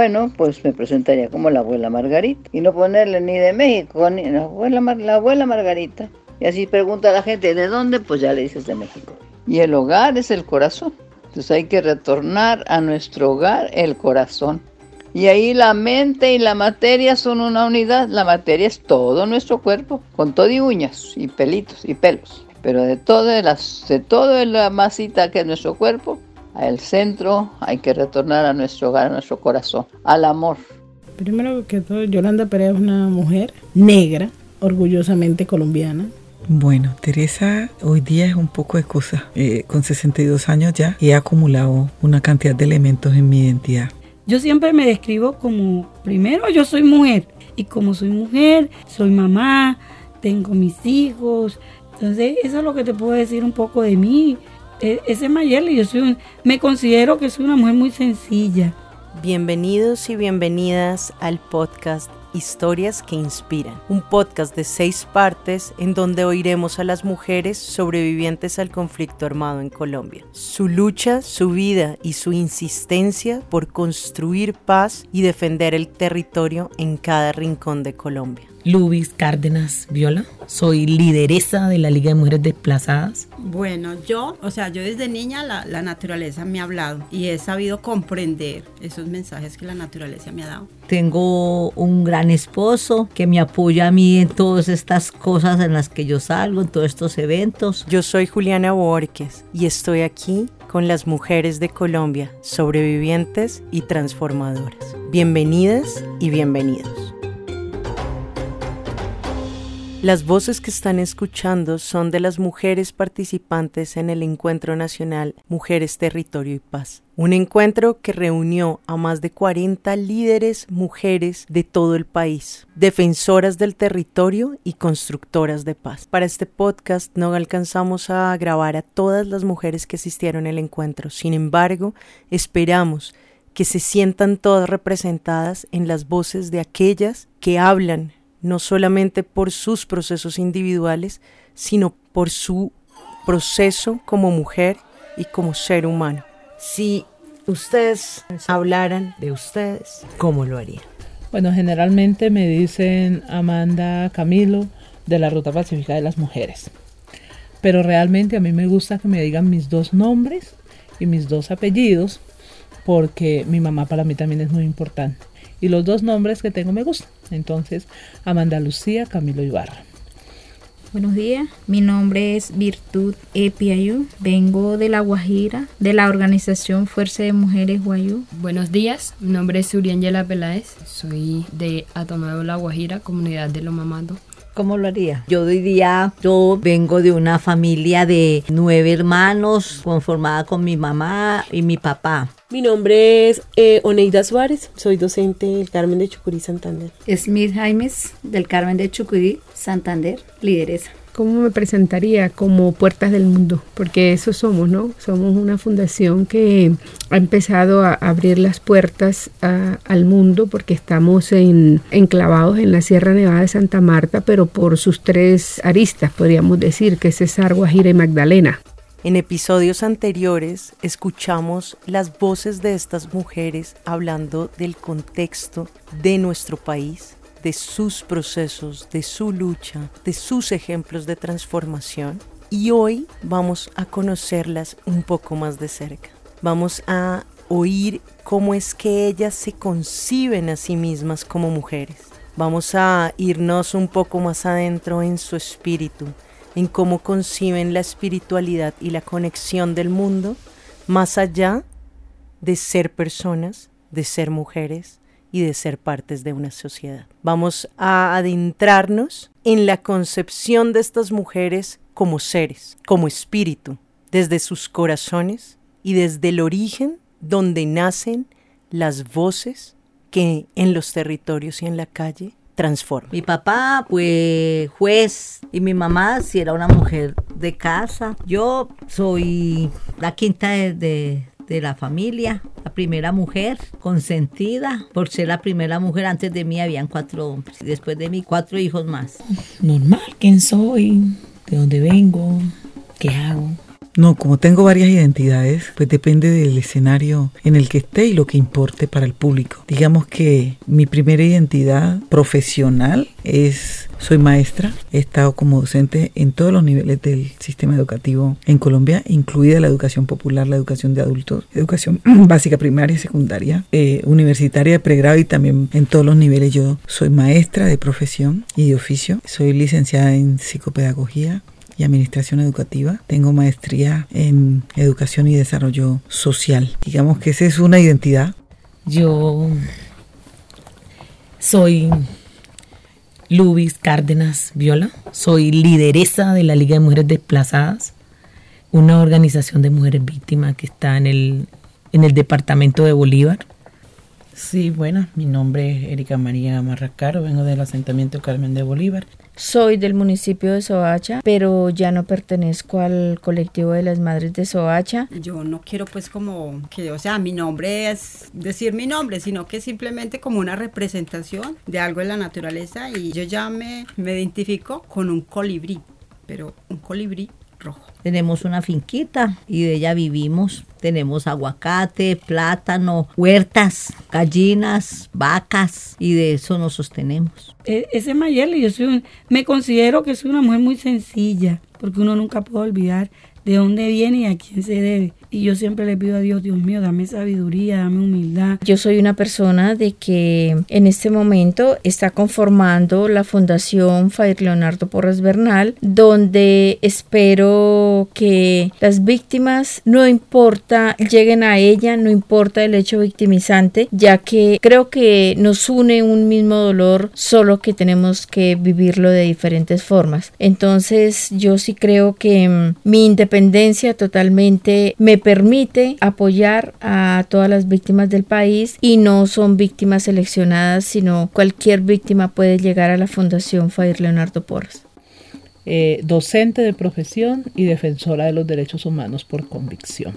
Bueno, pues me presentaría como la abuela Margarita. Y no ponerle ni de México, ni la abuela, la abuela Margarita. Y así pregunta a la gente, ¿de dónde? Pues ya le dices de México. Y el hogar es el corazón. Entonces hay que retornar a nuestro hogar el corazón. Y ahí la mente y la materia son una unidad. La materia es todo nuestro cuerpo, con todo y uñas y pelitos y pelos. Pero de todo, las, de todo la masita que es nuestro cuerpo, al centro hay que retornar a nuestro hogar, a nuestro corazón, al amor. Primero que todo, Yolanda Pérez es una mujer negra, orgullosamente colombiana, bueno, Teresa hoy día es un poco de cosa. Eh, con 62 años ya he acumulado una cantidad de elementos en mi identidad. Yo siempre me describo como, primero yo soy mujer y como soy mujer, soy mamá, tengo mis hijos. Entonces, eso es lo que te puedo decir un poco de mí. E, ese es yo soy me considero que soy una mujer muy sencilla. Bienvenidos y bienvenidas al podcast Historias que Inspiran, un podcast de seis partes en donde oiremos a las mujeres sobrevivientes al conflicto armado en Colombia. Su lucha, su vida y su insistencia por construir paz y defender el territorio en cada rincón de Colombia. Lubis Cárdenas Viola. Soy lideresa de la Liga de Mujeres Desplazadas. Bueno, yo, o sea, yo desde niña la, la, naturaleza me ha hablado y he sabido comprender esos mensajes que la naturaleza me ha dado. Tengo un gran esposo que me apoya a mí en todas estas cosas en las que yo salgo, en todos estos eventos. Yo soy Juliana Borges y estoy aquí con las mujeres de Colombia, sobrevivientes y transformadoras. Bienvenidas y bienvenidos. Las voces que están escuchando son de las mujeres participantes en el Encuentro Nacional Mujeres, Territorio y Paz. Un encuentro que reunió a más de 40 líderes mujeres de todo el país, defensoras del territorio y constructoras de paz. Para este podcast no alcanzamos a grabar a todas las mujeres que asistieron al encuentro. Sin embargo, esperamos que se sientan todas representadas en las voces de aquellas que hablan no solamente por sus procesos individuales, sino por su proceso como mujer y como ser humano. Si ustedes hablaran de ustedes, ¿cómo lo harían? Bueno, generalmente me dicen Amanda Camilo de la Ruta Pacífica de las Mujeres. Pero realmente a mí me gusta que me digan mis dos nombres y mis dos apellidos, porque mi mamá para mí también es muy importante y los dos nombres que tengo me gustan. Entonces, Amanda Lucía Camilo Ibarra. Buenos días, mi nombre es Virtud Epiayú, vengo de La Guajira, de la organización Fuerza de Mujeres Guayú. Buenos días, mi nombre es Uriangela Peláez, soy de Atonuevo La Guajira, comunidad de Lo Mamado. ¿Cómo lo haría? Yo diría, yo vengo de una familia de nueve hermanos, conformada con mi mamá y mi papá. Mi nombre es eh, Oneida Suárez, soy docente del Carmen de Chucurí, Santander. Smith Jaimes, del Carmen de Chucurí, Santander, lideresa. ¿Cómo me presentaría? Como Puertas del Mundo, porque eso somos, ¿no? Somos una fundación que ha empezado a abrir las puertas al mundo porque estamos en, enclavados en la Sierra Nevada de Santa Marta, pero por sus tres aristas, podríamos decir, que es Cesar, Guajira y Magdalena. En episodios anteriores escuchamos las voces de estas mujeres hablando del contexto de nuestro país, de sus procesos, de su lucha, de sus ejemplos de transformación. Y hoy vamos a conocerlas un poco más de cerca. Vamos a oír cómo es que ellas se conciben a sí mismas como mujeres. Vamos a irnos un poco más adentro en su espíritu, en cómo conciben la espiritualidad y la conexión del mundo, más allá de ser personas, de ser mujeres y de ser partes de una sociedad. Vamos a adentrarnos en la concepción de estas mujeres como seres, como espíritu, desde sus corazones y desde el origen donde nacen las voces que en los territorios y en la calle transforma. Mi papá fue juez y mi mamá si era una mujer de casa. Yo soy la quinta de, la familia, la primera mujer consentida por ser la primera mujer. Antes de mí habían cuatro hombres y después de mí cuatro hijos más. Normal, ¿quién soy? ¿De dónde vengo? ¿Qué hago? No, como tengo varias identidades, pues depende del escenario en el que esté y lo que importe para el público. Digamos que mi primera identidad profesional es soy maestra, he estado como docente en todos los niveles del sistema educativo en Colombia, incluida la educación popular, la educación de adultos, educación básica, primaria y secundaria, eh, universitaria pregrado y también en todos los niveles. Yo soy maestra de profesión y de oficio, soy licenciada en psicopedagogía, y Administración Educativa. Tengo maestría en Educación y Desarrollo Social. Digamos que esa es una identidad. Yo soy Lubis Cárdenas Viola, soy lideresa de la Liga de Mujeres Desplazadas, una organización de mujeres víctimas que está en el, en el departamento de Bolívar. Sí, bueno, mi nombre es Erika María Marracaro, vengo del asentamiento Carmen de Bolívar. Soy del municipio de Soacha, pero ya no pertenezco al colectivo de las madres de Soacha. Yo no quiero pues como que, o sea, mi nombre es decir mi nombre, sino que simplemente como una representación de algo en la naturaleza y yo ya me, me identifico con un colibrí, pero un colibrí Tenemos una finquita y de ella vivimos. Tenemos aguacate, plátano, huertas, gallinas, vacas y de eso nos sostenemos. E- ese Mayeli, yo soy un- me considero que soy una mujer muy sencilla, porque uno nunca puede olvidar de dónde viene y a quién se debe. Y yo siempre le pido a Dios, Dios mío, dame sabiduría, dame humildad. Yo soy una persona de que en este momento está conformando la Fundación Fair Leonardo Porras Bernal, donde espero que las víctimas, no importa, lleguen a ella, no importa el hecho victimizante, ya que creo que nos une un mismo dolor, solo que tenemos que vivirlo de diferentes formas. Entonces yo sí creo que mm, mi independencia totalmente me permite apoyar a todas las víctimas del país y no son víctimas seleccionadas, sino cualquier víctima puede llegar a la Fundación Fair Leonardo Porras. Eh, docente de profesión y defensora de los derechos humanos por convicción.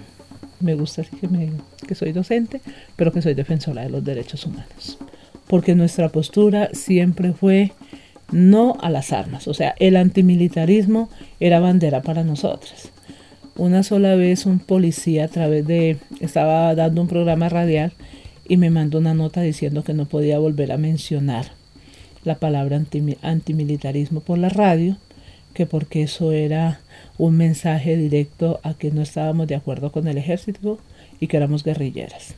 Me gusta que, que soy docente, pero que soy defensora de los derechos humanos. Porque nuestra postura siempre fue no a las armas. O sea, el antimilitarismo era bandera para nosotras. Una sola vez un policía a través de... estaba dando un programa radial y me mandó una nota diciendo que no podía volver a mencionar la palabra antimi- antimilitarismo por la radio, que porque eso era un mensaje directo a que no estábamos de acuerdo con el ejército y que éramos guerrilleras.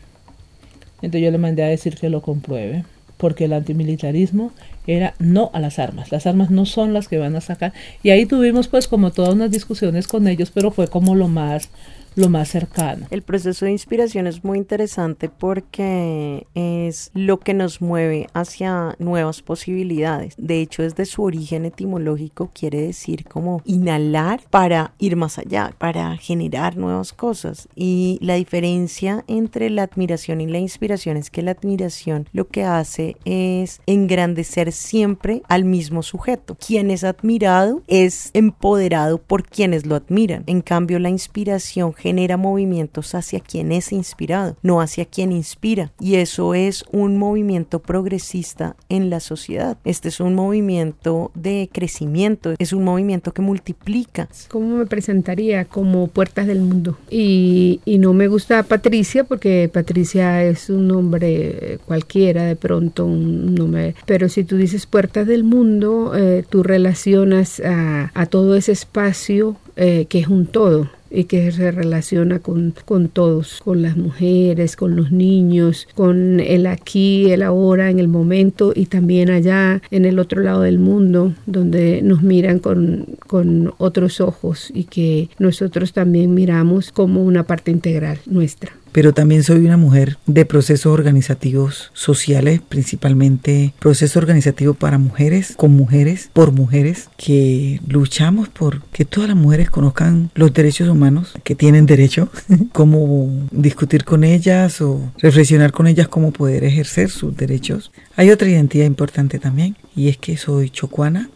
Entonces yo le mandé a decir que lo compruebe, porque el antimilitarismo era no a las armas. Las armas no son las que van a sacar. Y ahí tuvimos pues como todas unas discusiones con ellos, pero fue como lo más, lo más cercano. El proceso de inspiración es muy interesante porque es lo que nos mueve hacia nuevas posibilidades. De hecho, desde su origen etimológico quiere decir como inhalar para ir más allá, para generar nuevas cosas. Y la diferencia entre la admiración y la inspiración es que la admiración lo que hace es engrandecer siempre al mismo sujeto. Quien es admirado es empoderado por quienes lo admiran. En cambio, la inspiración genera movimientos hacia quien es inspirado, no hacia quien inspira. Y eso es un movimiento progresista en la sociedad. Este es un movimiento de crecimiento, es un movimiento que multiplica. ¿Cómo me presentaría? Como Puertas del Mundo. Y, no me gusta Patricia porque Patricia es un nombre cualquiera, de pronto un nombre. Pero si tú dices Puertas del Mundo, eh, tú relacionas a todo ese espacio eh, que es un todo y que se relaciona con, con todos, con las mujeres, con los niños, con el aquí, el ahora, en el momento y también allá en el otro lado del mundo, donde nos miran con, con otros ojos y que nosotros también miramos como una parte integral nuestra pero también soy una mujer de procesos organizativos sociales, principalmente proceso organizativo para mujeres, con mujeres, por mujeres, que luchamos por que todas las mujeres conozcan los derechos humanos, que tienen derecho, cómo discutir con ellas o reflexionar con ellas cómo poder ejercer sus derechos. Hay otra identidad importante también, y es que soy chocuana,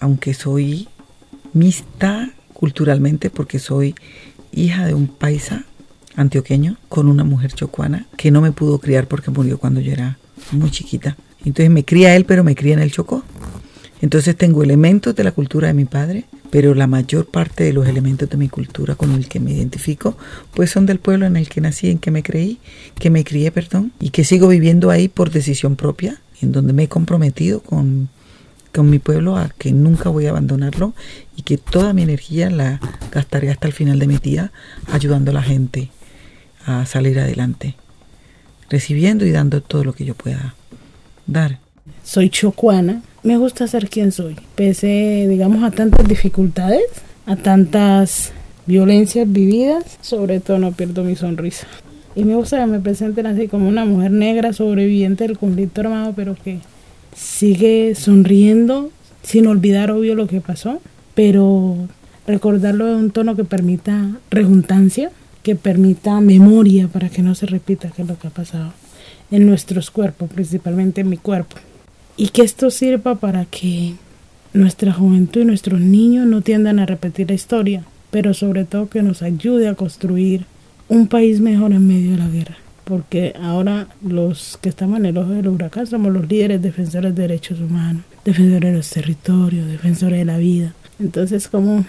aunque soy mixta culturalmente porque soy hija de un paisa antioqueño con una mujer chocuana que no me pudo criar porque murió cuando yo era muy chiquita. Entonces me cría él, pero me cría en el Chocó. Entonces tengo elementos de la cultura de mi padre, pero la mayor parte de los elementos de mi cultura con el que me identifico, pues son del pueblo en el que nací, en que me creí, que me crié, perdón, y que sigo viviendo ahí por decisión propia, en donde me he comprometido con, con mi pueblo a que nunca voy a abandonarlo y que toda mi energía la gastaré hasta el final de mi día ayudando a la gente a salir adelante, recibiendo y dando todo lo que yo pueda dar. Soy chocuana, me gusta ser quien soy, pese, digamos, a tantas dificultades, a tantas violencias vividas, sobre todo no pierdo mi sonrisa. Y me gusta que me presenten así como una mujer negra sobreviviente del conflicto armado, pero que sigue sonriendo sin olvidar obvio lo que pasó, pero recordarlo de un tono que permita rejuntancia, que permita memoria para que no se repita qué es lo que ha pasado en nuestros cuerpos, principalmente en mi cuerpo. Y que esto sirva para que nuestra juventud y nuestros niños no tiendan a repetir la historia, pero sobre todo que nos ayude a construir un país mejor en medio de la guerra. Porque ahora los que estamos en el ojo del huracán somos los líderes defensores de derechos humanos, defensores de los territorios, defensores de la vida. Entonces, como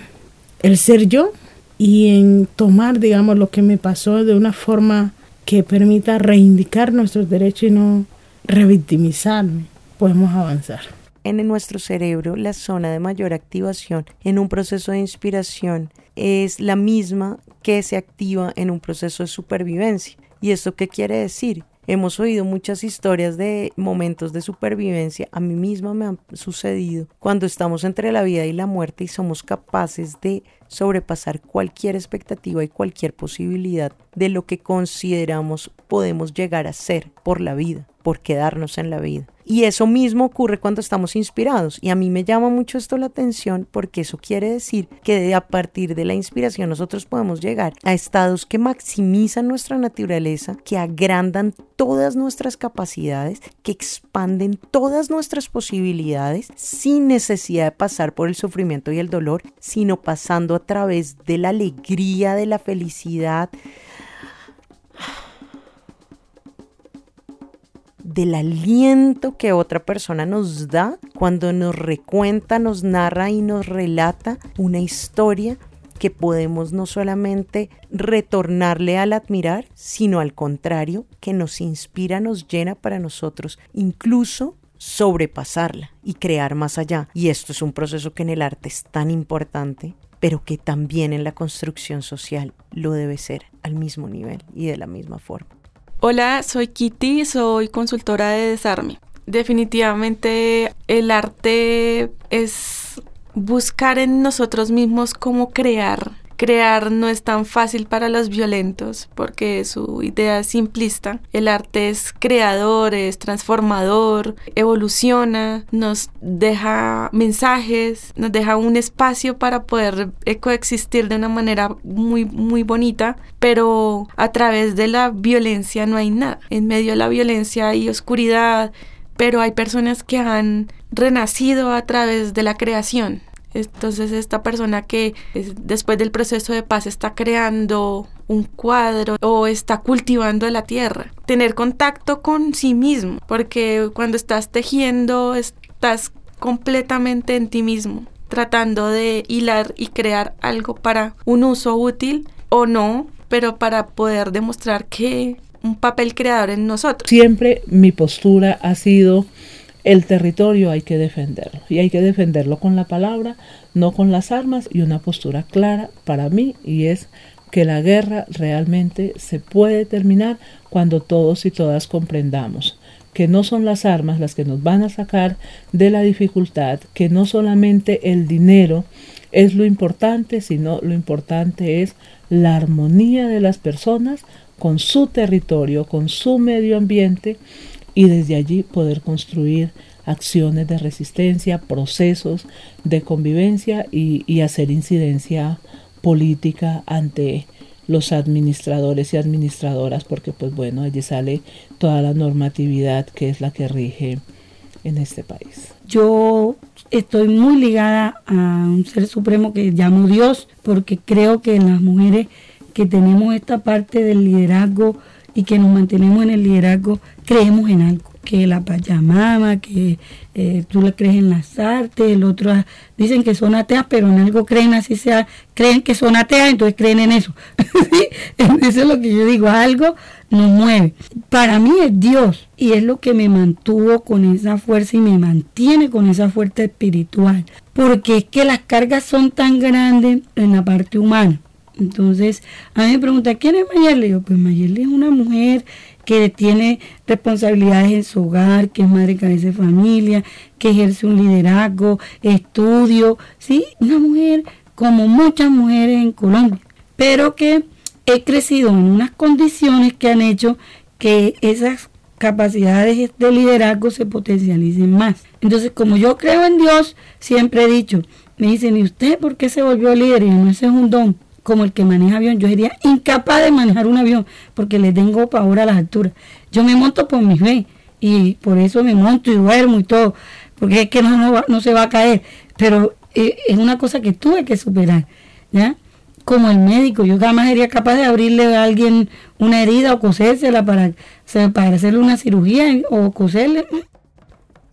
el ser yo y en tomar, digamos, lo que me pasó de una forma que permita reivindicar nuestros derechos y no revictimizarme, podemos avanzar. En nuestro cerebro, la zona de mayor activación en un proceso de inspiración es la misma que se activa en un proceso de supervivencia. ¿Y esto qué quiere decir? Hemos oído muchas historias de momentos de supervivencia. A mí misma me han sucedido cuando estamos entre la vida y la muerte y somos capaces de sobrepasar cualquier expectativa y cualquier posibilidad de lo que consideramos podemos llegar a ser por la vida, por quedarnos en la vida. Y eso mismo ocurre cuando estamos inspirados. Y a mí me llama mucho esto la atención porque eso quiere decir que a partir de la inspiración nosotros podemos llegar a estados que maximizan nuestra naturaleza, que agrandan todas nuestras capacidades, que expanden todas nuestras posibilidades sin necesidad de pasar por el sufrimiento y el dolor, sino pasando a través de la alegría, de la felicidad, del aliento que otra persona nos da cuando nos recuenta, nos narra y nos relata una historia que podemos no solamente retornarle al admirar, sino al contrario, que nos inspira, nos llena para nosotros, incluso sobrepasarla y crear más allá. Y esto es un proceso que en el arte es tan importante, pero que también en la construcción social lo debe ser al mismo nivel y de la misma forma. Hola, soy Kitty, soy consultora de desarme. Definitivamente el arte es buscar en nosotros mismos cómo crear Crear no es tan fácil para los violentos porque su idea es simplista. El arte es creador, es transformador, evoluciona, nos deja mensajes, nos deja un espacio para poder coexistir de una manera muy, muy bonita, pero a través de la violencia no hay nada. En medio de la violencia hay oscuridad, pero hay personas que han renacido a través de la creación entonces esta persona que después del proceso de paz está creando un cuadro o está cultivando la tierra. Tener contacto con sí mismo, porque cuando estás tejiendo estás completamente en ti mismo, tratando de hilar y crear algo para un uso útil o no, pero para poder demostrar que un papel creador en nosotros. Siempre mi postura ha sido el territorio hay que defenderlo y hay que defenderlo con la palabra, no con las armas y una postura clara para mí y es que la guerra realmente se puede terminar cuando todos y todas comprendamos que no son las armas las que nos van a sacar de la dificultad, que no solamente el dinero es lo importante, sino lo importante es la armonía de las personas con su territorio, con su medio ambiente y desde allí poder construir acciones de resistencia, procesos de convivencia y, hacer incidencia política ante los administradores y administradoras, porque pues bueno, allí sale toda la normatividad que es la que rige en este país. Yo estoy muy ligada a un ser supremo que llamo Dios, porque creo que las mujeres que tenemos esta parte del liderazgo y que nos mantenemos en el liderazgo, creemos en algo. que la Pachamama, que eh, tú le crees en las artes, el otro dicen que son ateas, pero en algo creen así sea, creen que son ateas, entonces creen en eso. Eso es lo que yo digo, algo nos mueve. Para mí es Dios y es lo que me mantuvo con esa fuerza y me mantiene con esa fuerza espiritual, porque es que las cargas son tan grandes en la parte humana. Entonces, a mí me pregunta, ¿quién es Mayerle? Yo, pues Mayerle es una mujer que tiene responsabilidades en su hogar, que es madre cabeza de familia, que ejerce un liderazgo, estudio, ¿sí? Una mujer como muchas mujeres en Colombia, pero que he crecido en unas condiciones que han hecho que esas capacidades de liderazgo se potencialicen más. Entonces, como yo creo en Dios, siempre he dicho, me dicen, ¿y usted por qué se volvió líder? Y no, ese es un don como el que maneja avión. Yo sería incapaz de manejar un avión porque le tengo pavor a las alturas. Yo me monto por mi fe y por eso me monto y duermo y todo, porque es que no, no, se va a caer. Pero eh, es una cosa que tuve que superar, ¿ya? Como el médico, yo jamás sería capaz de abrirle a alguien una herida o cosérsela para, para hacerle una cirugía o coserle.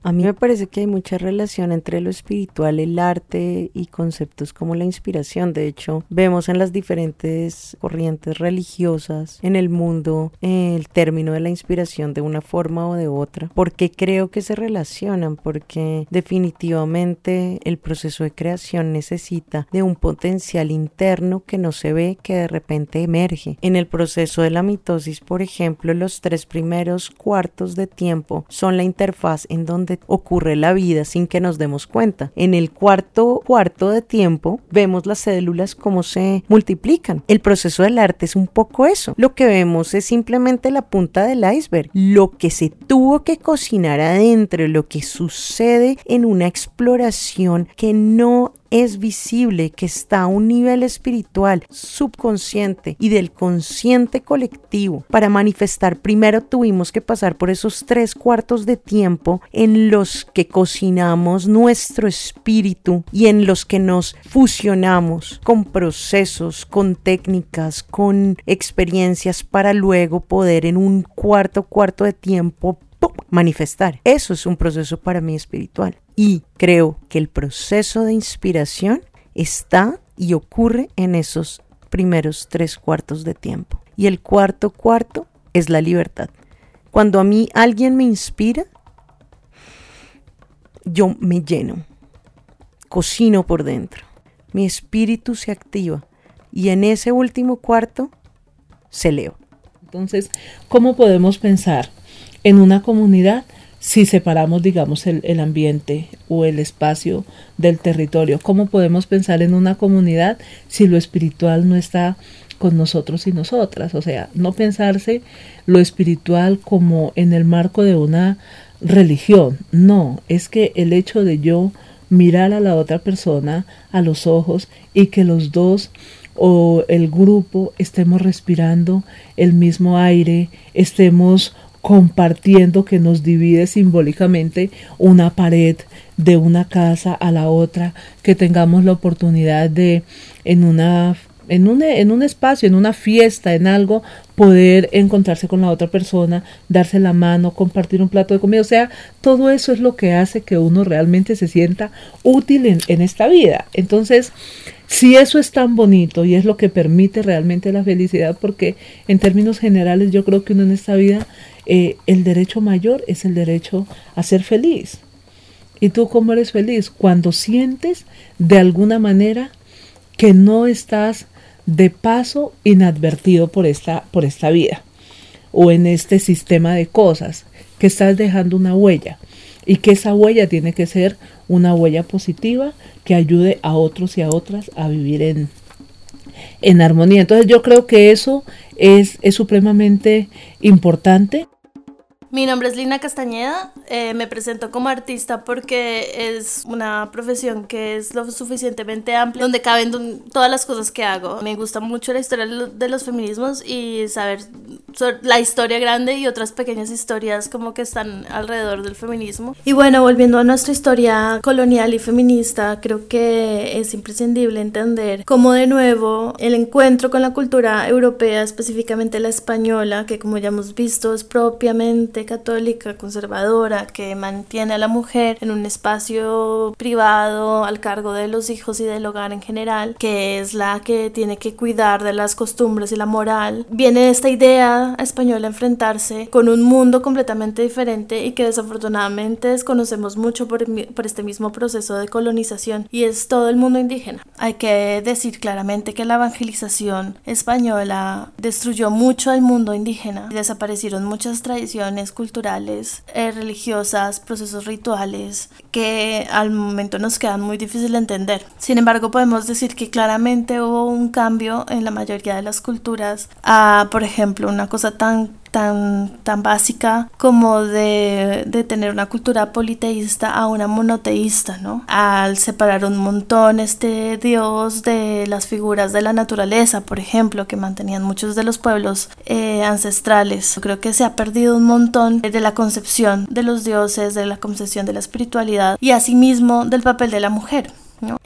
A mí me parece que hay mucha relación entre lo espiritual, el arte y conceptos como la inspiración. De hecho, vemos en las diferentes corrientes religiosas en el mundo el término de la inspiración de una forma o de otra. ¿Por qué creo que se relacionan? Porque definitivamente el proceso de creación necesita de un potencial interno que no se ve, que de repente emerge. En el proceso de la mitosis, por ejemplo, los tres primeros cuartos de tiempo son la interfaz en donde ocurre la vida sin que nos demos cuenta. En el cuarto cuarto de tiempo vemos las células como se multiplican. El proceso del arte es un poco eso. Lo que vemos es simplemente la punta del iceberg. Lo que se tuvo que cocinar adentro, lo que sucede en una exploración que no es visible, que está a un nivel espiritual, subconsciente y del consciente colectivo. Para manifestar, primero tuvimos que pasar por esos tres cuartos de tiempo en los que cocinamos nuestro espíritu y en los que nos fusionamos con procesos, con técnicas, con experiencias para luego poder en un cuarto cuarto de tiempo manifestar. Eso es un proceso para mí espiritual. Y creo que el proceso de inspiración está y ocurre en esos primeros tres cuartos de tiempo. Y el cuarto cuarto es la libertad. Cuando a mí alguien me inspira, yo me lleno, cocino por dentro, mi espíritu se activa y en ese último cuarto se leo. Entonces, ¿cómo podemos pensar en una comunidad si separamos, digamos, el, ambiente o el espacio del territorio? ¿Cómo podemos pensar en una comunidad si lo espiritual no está con nosotros y nosotras? O sea, no pensarse lo espiritual como en el marco de una religión. No, es que el hecho de yo mirar a la otra persona a los ojos y que los dos o el grupo estemos respirando el mismo aire, estemos compartiendo que nos divide simbólicamente una pared de una casa a la otra, que tengamos la oportunidad de en una en un, en un espacio, en una fiesta, en algo, poder encontrarse con la otra persona, darse la mano, compartir un plato de comida. O sea, todo eso es lo que hace que uno realmente se sienta útil en, en esta vida. Entonces, si eso es tan bonito y es lo que permite realmente la felicidad, porque en términos generales yo creo que uno en esta vida eh, el derecho mayor es el derecho a ser feliz. ¿Y tú cómo eres feliz? Cuando sientes de alguna manera que no estás de paso inadvertido por esta, por esta vida o en este sistema de cosas, que estás dejando una huella y que esa huella tiene que ser una huella positiva que ayude a otros y a otras a vivir en, en armonía. Entonces yo creo que eso es, es supremamente importante mi nombre es Lina Castañeda, eh, me presento como artista porque es una profesión que es lo suficientemente amplia, donde caben todas las cosas que hago. Me gusta mucho la historia de los feminismos y saber la historia grande y otras pequeñas historias como que están alrededor del feminismo. Y bueno, volviendo a nuestra historia colonial y feminista, creo que es imprescindible entender cómo de nuevo el encuentro con la cultura europea, específicamente la española, que como ya hemos visto es propiamente católica, conservadora, que mantiene a la mujer en un espacio privado al cargo de los hijos y del hogar en general, que es la que tiene que cuidar de las costumbres y la moral, viene esta idea española enfrentarse con un mundo completamente diferente y que desafortunadamente desconocemos mucho por, por este mismo proceso de colonización y es todo el mundo indígena. Hay que decir claramente que la evangelización española destruyó mucho al mundo indígena y desaparecieron muchas tradiciones culturales, eh, religiosas, procesos rituales que al momento nos quedan muy difícil de entender. Sin embargo, podemos decir que claramente hubo un cambio en la mayoría de las culturas a, por ejemplo, una cosa tan tan, tan básica como de, de, tener una cultura politeísta a una monoteísta, ¿no? Al separar un montón este dios de las figuras de la naturaleza, por ejemplo, que mantenían muchos de los pueblos eh, ancestrales. Creo que se ha perdido un montón de la concepción de los dioses, de la concepción de la espiritualidad y asimismo del papel de la mujer, ¿no?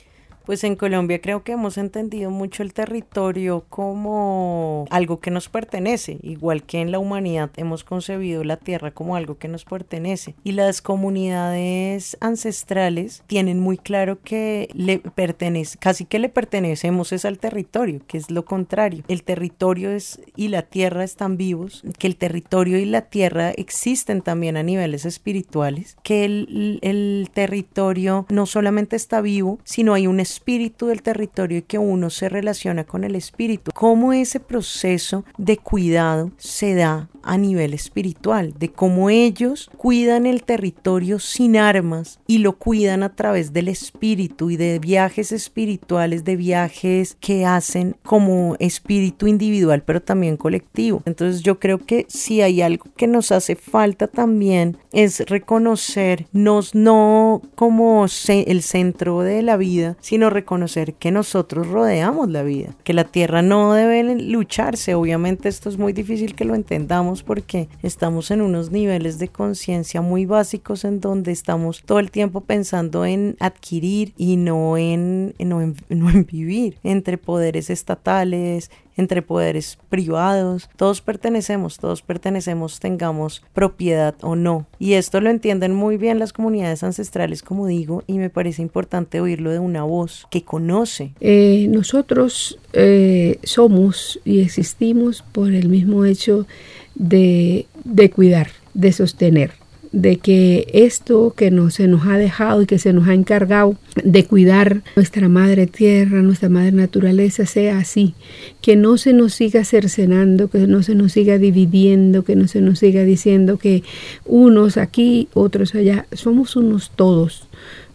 Pues en Colombia creo que hemos entendido mucho el territorio como algo que nos pertenece, igual que en la humanidad hemos concebido la tierra como algo que nos pertenece. Y las comunidades ancestrales tienen muy claro que le pertenece, casi que le pertenecemos es al territorio, que es lo contrario. El territorio es y la tierra están vivos, que el territorio y la tierra existen también a niveles espirituales, que el, el territorio no solamente está vivo, sino hay un espíritu del territorio y que uno se relaciona con el espíritu. Cómo ese proceso de cuidado se da a nivel espiritual, de cómo ellos cuidan el territorio sin armas y lo cuidan a través del espíritu y de viajes espirituales, de viajes que hacen como espíritu individual, pero también colectivo. Entonces yo creo que si hay algo que nos hace falta también es reconocernos no como el centro de la vida, sino reconocer que nosotros rodeamos la vida, que la tierra no debe lucharse. Obviamente esto es muy difícil que lo entendamos porque estamos en unos niveles de conciencia muy básicos en donde estamos todo el tiempo pensando en adquirir y no en, no en, no en vivir entre poderes estatales, entre poderes privados, todos pertenecemos, todos pertenecemos, tengamos propiedad o no. Y esto lo entienden muy bien las comunidades ancestrales, como digo, y me parece importante oírlo de una voz que conoce. Eh, nosotros eh, somos y existimos por el mismo hecho de, de cuidar, de sostener de que esto que no, se nos ha dejado y que se nos ha encargado de cuidar nuestra madre tierra, nuestra madre naturaleza, sea así, que no se nos siga cercenando, que no se nos siga dividiendo, que no se nos siga diciendo que unos aquí, otros allá, somos unos todos.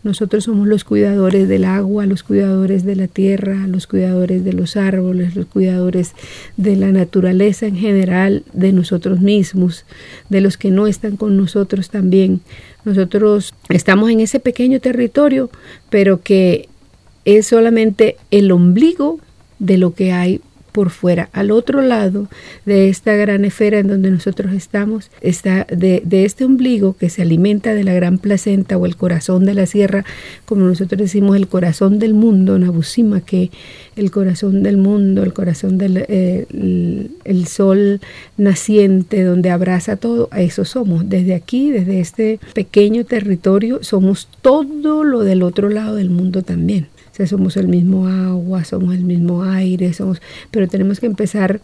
Nosotros somos los cuidadores del agua, los cuidadores de la tierra, los cuidadores de los árboles, los cuidadores de la naturaleza en general, de nosotros mismos, de los que no están con nosotros también. Nosotros estamos en ese pequeño territorio, pero que es solamente el ombligo de lo que hay por fuera. Al otro lado de esta gran esfera en donde nosotros estamos, está de, de, este ombligo que se alimenta de la gran placenta o el corazón de la sierra, como nosotros decimos, el corazón del mundo, Nabusima, que el corazón del mundo, el corazón del eh, el, sol naciente donde abraza todo, a eso somos. Desde aquí, desde este pequeño territorio, somos todo lo del otro lado del mundo también somos el mismo agua, somos el mismo aire, somos, pero tenemos que empezar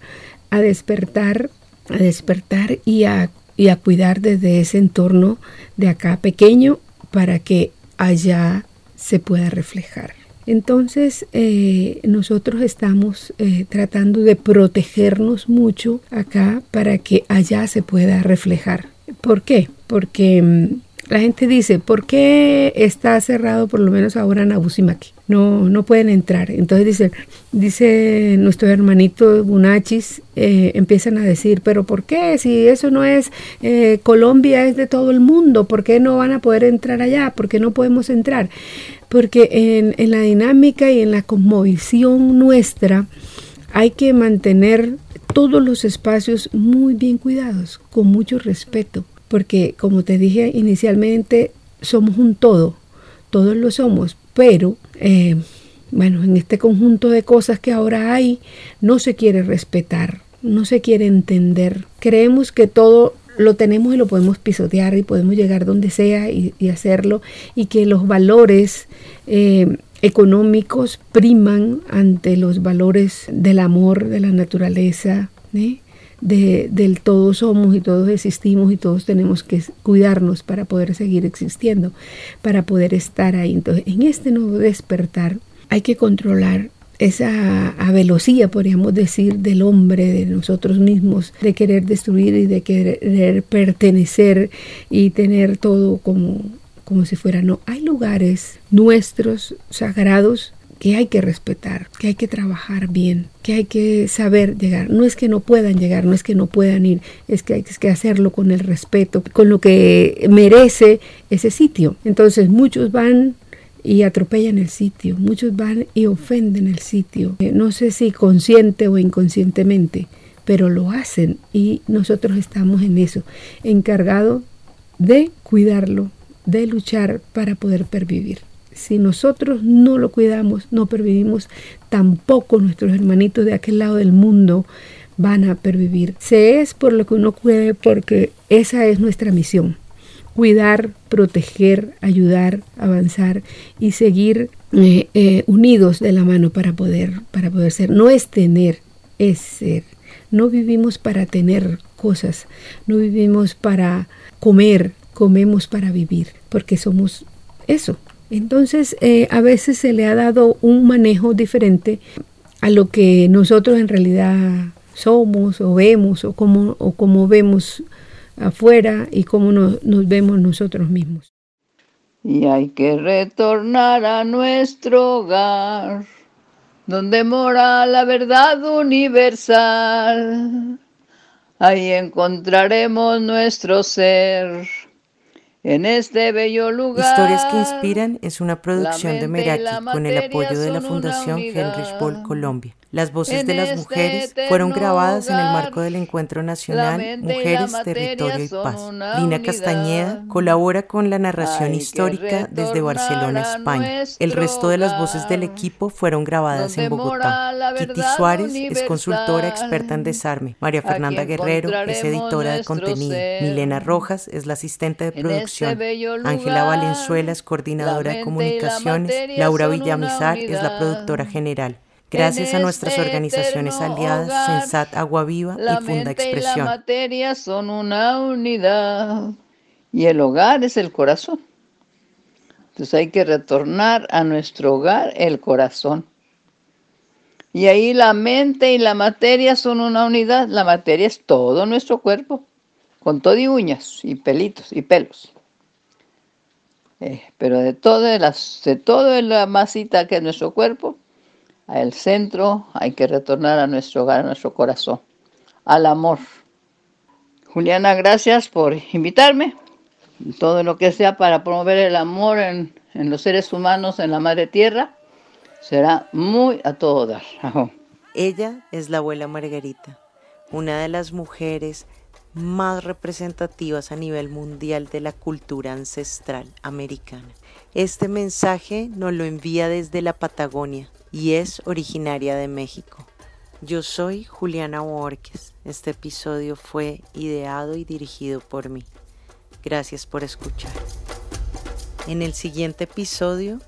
a despertar, a despertar y a, y a cuidar desde ese entorno de acá pequeño para que allá se pueda reflejar. Entonces eh, nosotros estamos eh, tratando de protegernos mucho acá para que allá se pueda reflejar. ¿Por qué? Porque mm, la gente dice, ¿por qué está cerrado por lo menos ahora Nabusimaki? No, no pueden entrar. Entonces dice, dice nuestro hermanito Bunachis, eh, empiezan a decir, pero ¿por qué? Si eso no es eh, Colombia, es de todo el mundo, ¿por qué no van a poder entrar allá? ¿Por qué no podemos entrar? Porque en, en la dinámica y en la cosmovisión nuestra hay que mantener todos los espacios muy bien cuidados, con mucho respeto, porque como te dije inicialmente, somos un todo, todos lo somos, pero eh, bueno, en este conjunto de cosas que ahora hay, no se quiere respetar, no se quiere entender. Creemos que todo lo tenemos y lo podemos pisotear y podemos llegar donde sea y, hacerlo y que los valores eh, económicos priman ante los valores del amor, de la naturaleza, ¿eh? De, del todos somos y todos existimos y todos tenemos que cuidarnos para poder seguir existiendo, para poder estar ahí. Entonces, en este nuevo despertar hay que controlar esa velocidad, podríamos decir, del hombre, de nosotros mismos, de querer destruir y de querer pertenecer y tener todo como, como si fuera. No, hay lugares nuestros, sagrados, que hay que respetar, que hay que trabajar bien, que hay que saber llegar. No es que no puedan llegar, no es que no puedan ir, es que hay que hacerlo con el respeto, con lo que merece ese sitio. Entonces muchos van y atropellan el sitio. Muchos van y ofenden el sitio. Eh, no sé si consciente o inconscientemente, pero lo hacen y nosotros estamos en eso, encargado de cuidarlo, de luchar para poder pervivir. Si nosotros no lo cuidamos, no pervivimos, tampoco nuestros hermanitos de aquel lado del mundo van a pervivir. Se es por lo que uno puede porque esa es nuestra misión cuidar, proteger, ayudar, avanzar y seguir eh, eh, unidos de la mano para poder, para poder ser. No es tener, es ser. No vivimos para tener cosas, no vivimos para comer, comemos para vivir, porque somos eso. Entonces, eh, a veces se le ha dado un manejo diferente a lo que nosotros en realidad somos o vemos o como, o vemos afuera y cómo nos, vemos nosotros mismos. Y hay que retornar a nuestro hogar, donde mora la verdad universal. Ahí encontraremos nuestro ser. En este bello lugar. Historias que Inspiran es una producción de Meraki con el apoyo de la Fundación Heinrich Boll Colombia. Las voces de las este mujeres fueron grabadas en el marco del Encuentro Nacional Mujeres, Territorio y Paz. Lina Castañeda colabora con la narración histórica desde Barcelona, España. El resto de las voces del equipo fueron grabadas en Bogotá. Kitty Suárez es consultora experta en desarme. María Fernanda Guerrero es editora de contenido. Milena Rojas es la asistente de este producción. Ángela Valenzuela es coordinadora de comunicaciones. Laura Villamizar es la productora general. Gracias a nuestras este organizaciones aliadas, Sensat Agua Viva y Funda Expresión. Y la materia son una unidad y el hogar es el corazón. Entonces hay que retornar a nuestro hogar el corazón. Y ahí la mente y la materia son una unidad. La materia es todo nuestro cuerpo, con todo y uñas y pelitos y pelos. Eh, pero de todo, las, de todo la masita que es nuestro cuerpo, al centro, hay que retornar a nuestro hogar, a nuestro corazón, al amor. Juliana, gracias por invitarme. Todo lo que sea para promover el amor en, los seres humanos, en la madre tierra, será muy a todo dar. Ella es la abuela Margarita, una de las mujeres más representativas a nivel mundial de la cultura ancestral americana. Este mensaje nos lo envía desde la Patagonia, y es originaria de México. Yo soy Juliana Borges. Este episodio fue ideado y dirigido por mí. Gracias por escuchar. En el siguiente episodio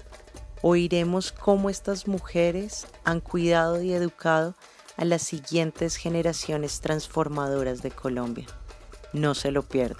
oiremos cómo estas mujeres han cuidado y educado a las siguientes generaciones transformadoras de Colombia. No se lo pierdan.